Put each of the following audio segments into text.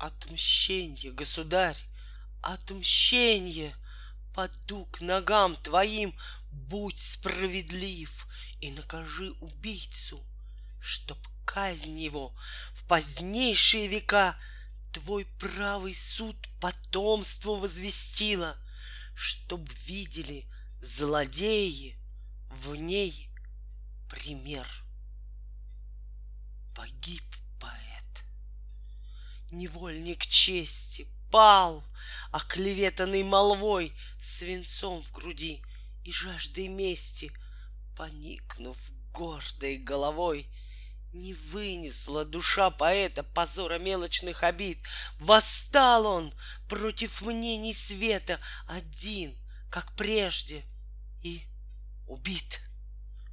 Отмщенье, государь, отмщенье! Паду к ногам твоим, будь справедлив И накажи убийцу, чтоб казнь его В позднейшие века Твой правый суд потомству возвестила, Чтоб видели злодеи в ней пример. Погиб невольник чести, пал, Оклеветанный молвой, свинцом в груди И жаждой мести, поникнув гордой головой — не вынесла душа поэта позора мелочных обид. Восстал он против мнений света один, как прежде, и убит,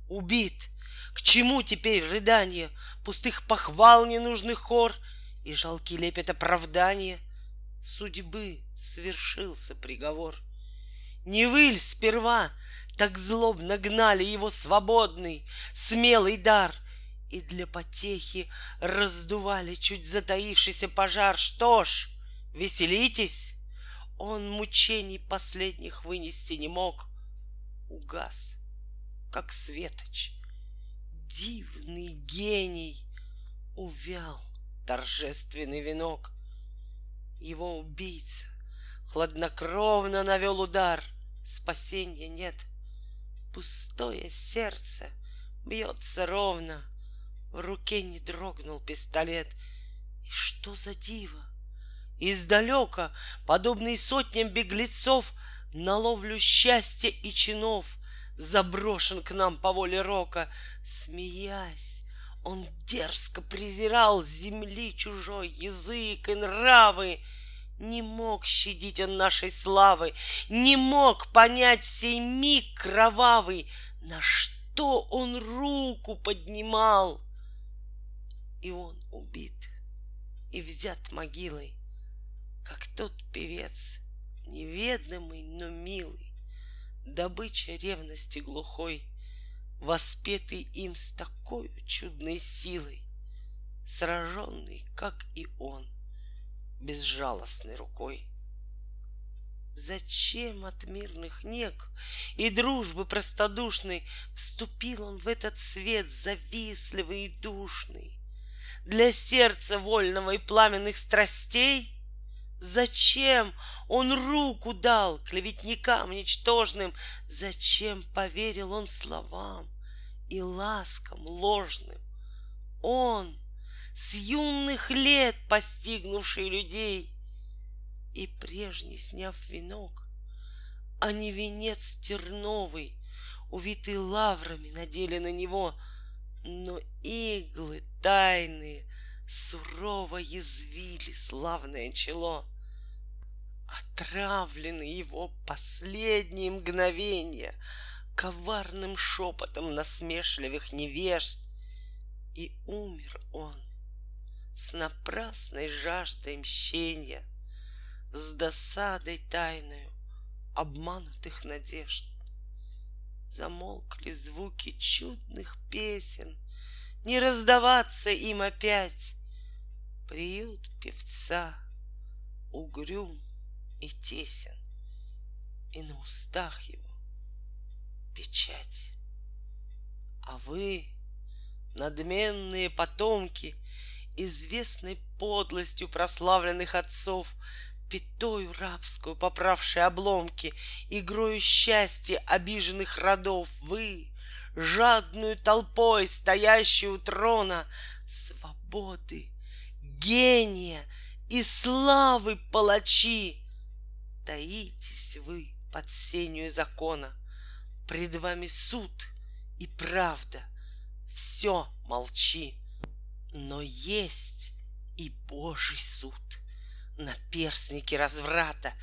убит. К чему теперь рыдание пустых похвал ненужных хор и жалкий лепет оправдания? Судьбы свершился приговор. Не выль сперва так злобно гнали его свободный, смелый дар — и для потехи раздували чуть затаившийся пожар. Что ж, веселитесь! Он мучений последних вынести не мог. Угас, как светоч. Дивный гений увял торжественный венок. Его убийца хладнокровно навел удар. Спасения нет. Пустое сердце бьется ровно — в руке не дрогнул пистолет. И что за диво? Издалека, подобный сотням беглецов, На ловлю счастья и чинов Заброшен к нам по воле рока. Смеясь, он дерзко презирал Земли чужой язык и нравы. Не мог щадить он нашей славы, Не мог понять сей миг кровавый, На что он руку поднимал — и он убит и взят могилой, как тот певец, неведомый, но милый, добыча ревности глухой, воспетый им с такой чудной силой, сраженный, как и он, безжалостной рукой. Зачем от мирных нег и дружбы простодушной Вступил он в этот свет завистливый и душный? для сердца вольного и пламенных страстей? Зачем он руку дал клеветникам ничтожным? Зачем поверил он словам и ласкам ложным? Он, с юных лет постигнувший людей, и прежний сняв венок, а не венец терновый, увитый лаврами, надели на него — но иглы тайные сурово язвили славное чело. Отравлены его последние мгновения коварным шепотом насмешливых невежд, и умер он с напрасной жаждой мщения, с досадой тайною обманутых надежд замолкли звуки чудных песен, Не раздаваться им опять. Приют певца угрюм и тесен, И на устах его печать. А вы, надменные потомки, Известной подлостью прославленных отцов, пятою рабскую, поправшие обломки, игрою счастья обиженных родов, вы, жадную толпой, стоящую у трона, свободы, гения и славы палачи, таитесь вы под сенью закона, пред вами суд и правда, все молчи, но есть и Божий суд — наперсники разврата.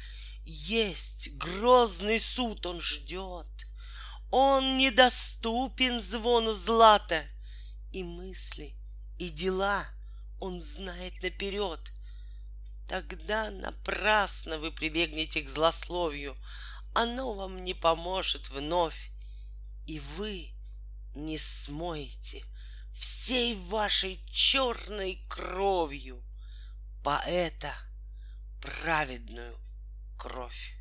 Есть грозный суд он ждет. Он недоступен звону злата. И мысли, и дела он знает наперед. Тогда напрасно вы прибегнете к злословию. Оно вам не поможет вновь. И вы не смоете всей вашей черной кровью поэта праведную кровь.